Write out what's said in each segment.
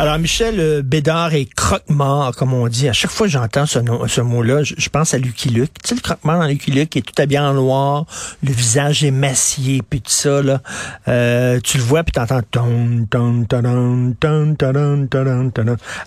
Alors, Michel euh, Bédard est croque-mort, comme on dit. À chaque fois que j'entends ce, mot-là, je, pense à Lucky Luke. Tu sais, le croque-mort dans Lucky Luke qui est tout habillé en noir, le visage émacié, puis tout ça, là. Euh, tu le vois, puis t'entends...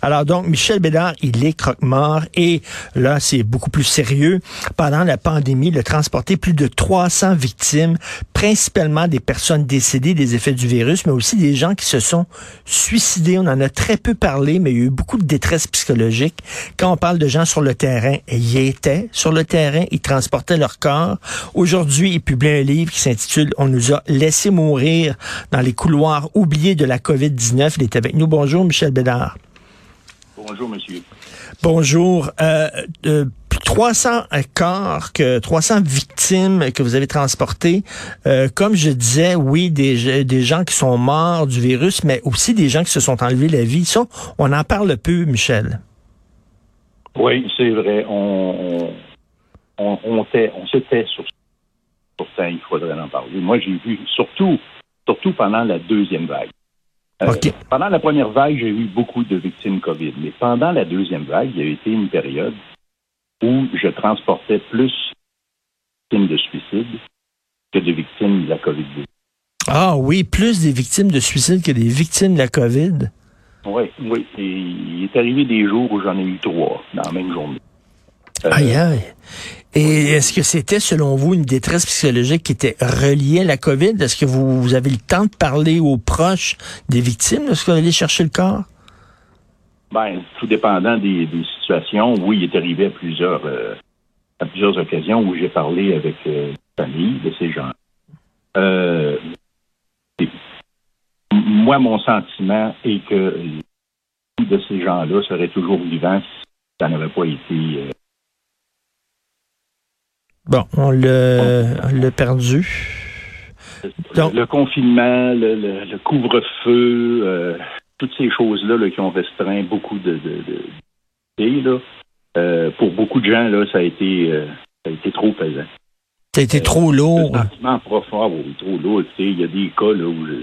Alors, donc, Michel Bédard, il est croque-mort, et là, c'est beaucoup plus sérieux. Pendant la pandémie, il a transporté plus de 300 victimes, principalement des personnes décédées des effets du virus, mais aussi des gens qui se sont suicidés. On en a très peu parlé, mais il y a eu beaucoup de détresse psychologique. Quand on parle de gens sur le terrain, ils étaient sur le terrain, ils transportaient leur corps. Aujourd'hui, il publie un livre qui s'intitule On nous a laissé mourir dans les couloirs oubliés de la COVID-19. Il est avec nous. Bonjour, Michel Bédard. Bonjour, monsieur. Bonjour. Euh, euh, 300 corps, que 300 victimes que vous avez transportées. Euh, comme je disais, oui, des, des gens qui sont morts du virus, mais aussi des gens qui se sont enlevés la vie. Ça, on en parle peu, Michel. Oui, c'est vrai. On, on, on, tait- on se tait sur Pourtant, il faudrait en parler. Moi, j'ai vu, surtout, surtout pendant la deuxième vague. Euh. Pendant la première vague, j'ai eu beaucoup de victimes COVID. Mais pendant la deuxième vague, il y a été une période je transportais plus de victimes de suicide que de victimes de la COVID-19. Ah oui, plus des victimes de suicide que des victimes de la COVID? Oui, oui. Et il est arrivé des jours où j'en ai eu trois dans la même journée. Euh, Aïe, aïe. Et est-ce que c'était, selon vous, une détresse psychologique qui était reliée à la COVID? Est-ce que vous, vous avez le temps de parler aux proches des victimes lorsque vous allez chercher le corps? Ben, tout dépendant des, des situations, oui, il est arrivé à plusieurs, euh, à plusieurs occasions où j'ai parlé avec euh, la famille de ces gens. Euh, et moi, mon sentiment est que de ces gens-là seraient toujours vivants si ça n'avait pas été. euh, Bon, on l'a, on l'a perdu. Donc- le confinement, le, le- le couvre-feu, euh, toutes ces choses-là là, qui ont restreint beaucoup de, de, là. Euh, pour beaucoup de gens, là, ça a été, euh, ça a été trop pesant. Ça a été trop lourd. Le sentiment profond, oui, trop lourd. Il y a des cas là, où je...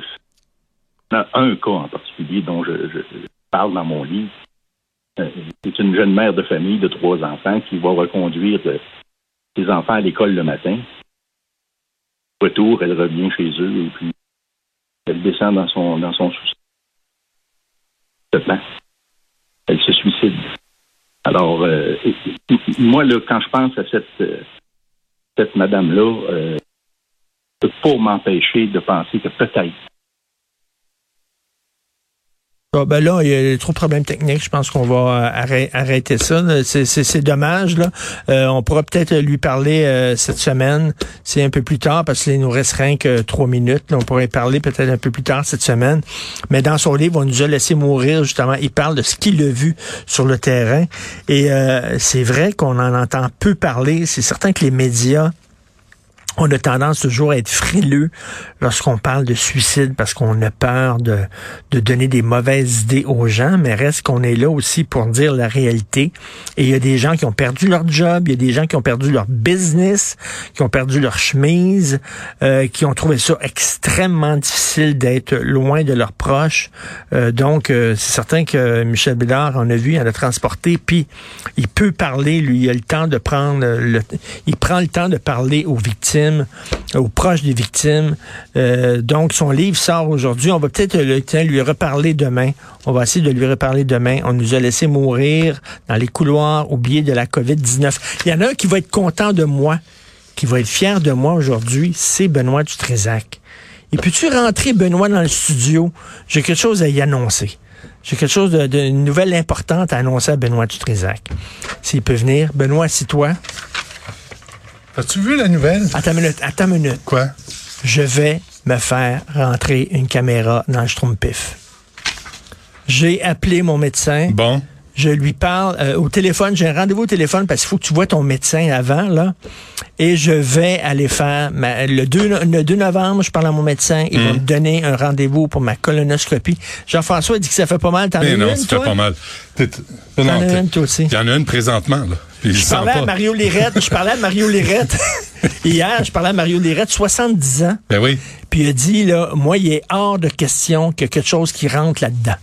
un cas en particulier dont je, je- je parle dans mon livre. Euh, C'est une jeune mère de famille de trois enfants qui va reconduire euh, ses enfants à l'école le matin. Retour, elle revient chez eux et puis elle descend dans son dans son sous Elle se suicide. Alors, euh, moi, là, quand je pense à cette euh, cette madame-là, euh, je peux pas m'empêcher de penser que peut-être Bon, ben là, il y a trop de problèmes techniques. Je pense qu'on va euh, arrê- arrêter ça. C'est, dommage. Là. Euh, on pourra peut-être lui parler euh, cette semaine. C'est un peu plus tard parce qu'il nous reste rien que trois minutes. On pourrait parler peut-être un peu plus tard cette semaine. Mais dans son livre, on nous a laissé mourir justement. Il parle de ce qu'il a vu sur le terrain. Et euh, c'est vrai qu'on en entend peu parler. C'est certain que les médias on a tendance toujours à être frileux lorsqu'on parle de suicide parce qu'on a peur de, de donner des mauvaises idées aux gens, mais reste qu'on est là aussi pour dire la réalité. Et il y a des gens qui ont perdu leur job, il y a des gens qui ont perdu leur business, qui ont perdu leur chemise, euh, qui ont trouvé ça extrêmement difficile d'être loin de leurs proches. Euh, donc, euh, c'est certain que Michel Bédard en a vu, en a transporté, puis il peut parler, lui, il a le temps de prendre le, il prend le temps de parler aux victimes, aux proches des victimes. Euh, donc, son livre sort aujourd'hui. On va peut-être lui reparler demain. On va essayer de lui reparler demain. On nous a laissé mourir dans les couloirs oubliés de la COVID-19. Il y en a un qui va être content de moi, qui va être fier de moi aujourd'hui, c'est Benoît Dutrézac. Et peux-tu rentrer, Benoît, dans le studio? J'ai quelque chose à y annoncer. J'ai quelque chose de, nouvelle importante à annoncer à Benoît Dutrézac. S'il peut venir. Benoît, assis-toi. As-tu vu la nouvelle? Attends une minute, attends une minute. Quoi? Je vais me faire rentrer une caméra dans le Schtroumpif. J'ai appelé mon médecin. Bon. Je lui parle euh, au téléphone. J'ai un rendez-vous au téléphone parce qu'il faut que tu vois ton médecin avant, là. Et je vais aller faire ma- le, 2, le 2 novembre, je parle à mon médecin. Il va me donner un rendez-vous pour ma colonoscopie. Jean-François dit que ça fait pas mal. T'en as non, une, ça toi? fait pas mal. T'en as une, toi aussi. Il y en a une présentement, là. Puis je parlais à. Mario Lirette. je parlais à Mario Lirette. Hier, je parlais à Mario Lirette, 70 ans. Ben oui. Puis il a dit, là, moi, il est hors de question qu'il y a quelque chose qui rentre là-dedans.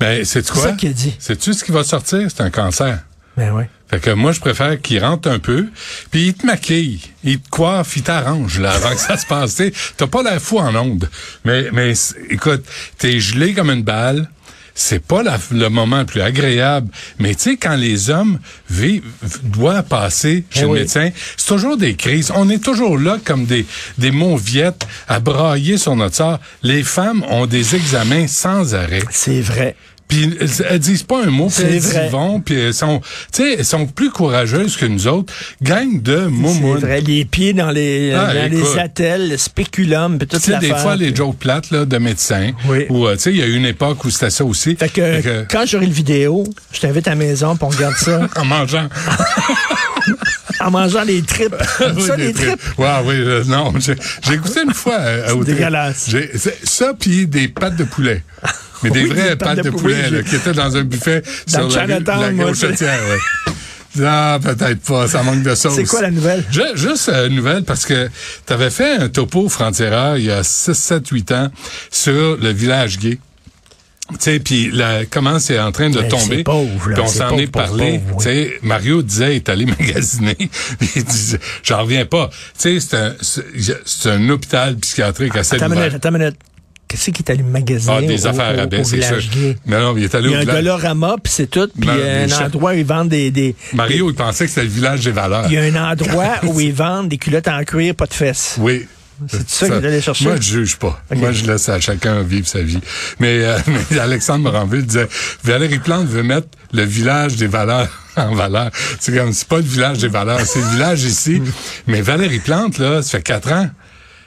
Ben, c'est quoi? ça qu'il a dit. Sais-tu ce qui va sortir? C'est un cancer. Ben oui. Fait que moi, je préfère qu'il rentre un peu, puis il te maquille, il te coiffe, il t'arrange, là, avant que ça se passe. T'as pas la fou en onde. Mais, mais, écoute, t'es gelé comme une balle. C'est pas la- le moment le plus agréable. Mais tu sais, quand les hommes vivent, doivent passer chez Eh le oui. médecin, c'est toujours des crises. On est toujours là comme des, des mauviettes à brailler sur notre sort. Les femmes ont des examens sans arrêt. C'est vrai. Puis elles, disent pas un mot, puis C'est elles y vont, puis elles sont, tu sais, elles sont plus courageuses que nous autres. Gang de C'est moumounes. vrai. Les pieds dans les, Ah, dans les attelles, le spéculum, puis toute Tu sais, des fois, les jokes plates là, de médecins, Oui. où, euh, tu sais, il y a eu une époque où c'était ça aussi. Fait que, Fait que, quand j'aurai le vidéo, je t'invite à la maison pour on regarde ça en mangeant. en mangeant des tripes. Oui, ça, des des tripes? tripes. Oui, euh, non, j'ai écouté une fois euh, tri- dégueulasse. c'est- Ça, puis des pâtes de poulet. Mais des Oui, vraies pâtes de, poulet, là, qui étaient dans un buffet Dans sur la, rue- la ouais. Ah, peut-être pas, ça manque de sauce. C'est quoi la nouvelle? Ju- Juste euh, une nouvelle parce que tu avais fait un topo frontière il y a 6, 7, 8 ans sur le village gay. Tu sais, puis la- comment c'est en train de tomber? pauvre, là, on s'en est parlé. Tu sais, Mario disait, il est allé magasiner. il disait, j'en reviens pas. Tu sais, c'est un, un hôpital psychiatrique Attends une minute, attends minute. Qu'est-ce qui est allé magasiner Ah, des au, affaires à baisse, c'est ça. Non, non, il est allé Il y a au un dolorama, puis c'est tout, puis Ben, un des cha- endroit où ils vendent des... des Mario, il pensait que c'était le village des valeurs. il y a un endroit où ils vendent des culottes en cuir, pas de fesses. Oui. C'est ça qu'il est allé chercher? Moi, je juge pas. Moi, je laisse à chacun vivre sa vie. Mais, euh, mais Alexandre Moranville disait, Valérie Plante veut mettre le village des valeurs en valeur. C'est comme, c'est pas le village des valeurs, c'est le village ici. Mais Valérie Plante, là, ça fait quatre ans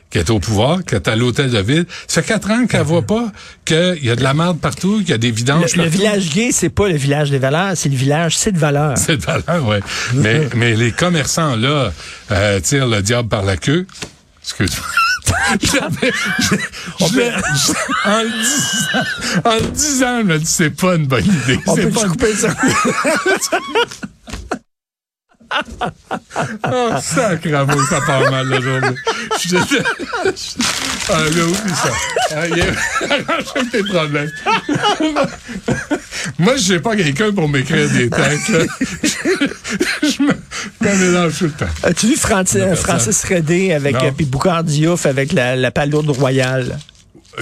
qu'elle est au pouvoir, qu'elle est à l'hôtel de ville. Ça fait quatre ans qu'elle voit pas qu'il y a de la merde partout, qu'il y a des vidanges Le, le village gay, c'est pas le village des valeurs, c'est le village, c'est de valeur. C'est de valeur, ouais. mais, mais les commerçants, là, euh, tirent le diable par la queue. Excuse-moi. En le disant, en le disant, je me dis, c'est pas une bonne idée. On peut pas couper ça? Oh, sacrément, ça part mal la journée. Je te- Ah, là, oublie ça. Ah, il y a- Arrange tes problèmes. Moi, je sais pas quelqu'un pour m'écrire des textes, là. Je me, je mélange tout le temps. As-tu vu Francis, Redé avec Non. euh, puis Boucard Diouf avec la, la palourde royale?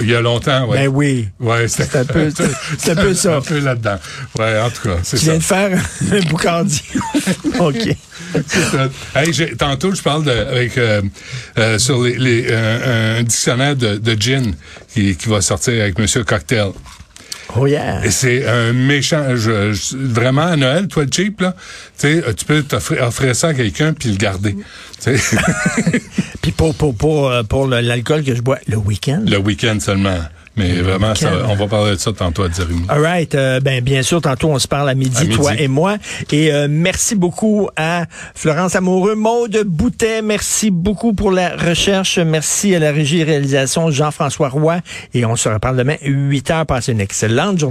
Il y a longtemps, ouais. Ben oui. Ouais, C'est un peu- c'est un peu ça. Un peu là-dedans. Ouais, en tout cas, c'est Tu ça. viens de faire un Boucard Diouf. OK. C'est ça. Hey, j'ai- tantôt, je parle de, avec, euh, euh, sur les, les, euh, un dictionnaire de, de gin qui, qui va sortir avec Monsieur Cocktail. Oh yeah. Et c'est un méchant. je- je- vraiment, à Noël, toi, le cheap, là, tu euh, tu peux t'offrir offrir ça à quelqu'un puis le garder. Sais, Puis pour, pour, pour, euh, pour l'alcool que je bois le week-end. le week-end seulement. Mais vraiment, ça, on va parler de ça tantôt à 10h30. All right. euh, ben, bien sûr, tantôt, on se parle à midi, À midi. toi et moi. Et euh, merci beaucoup à Florence Amoureux, Maude Boutet. Merci beaucoup pour la recherche. Merci à la régie et réalisation Jean-François Roy. Et on se reparle demain, 8 heures. Passez une excellente journée.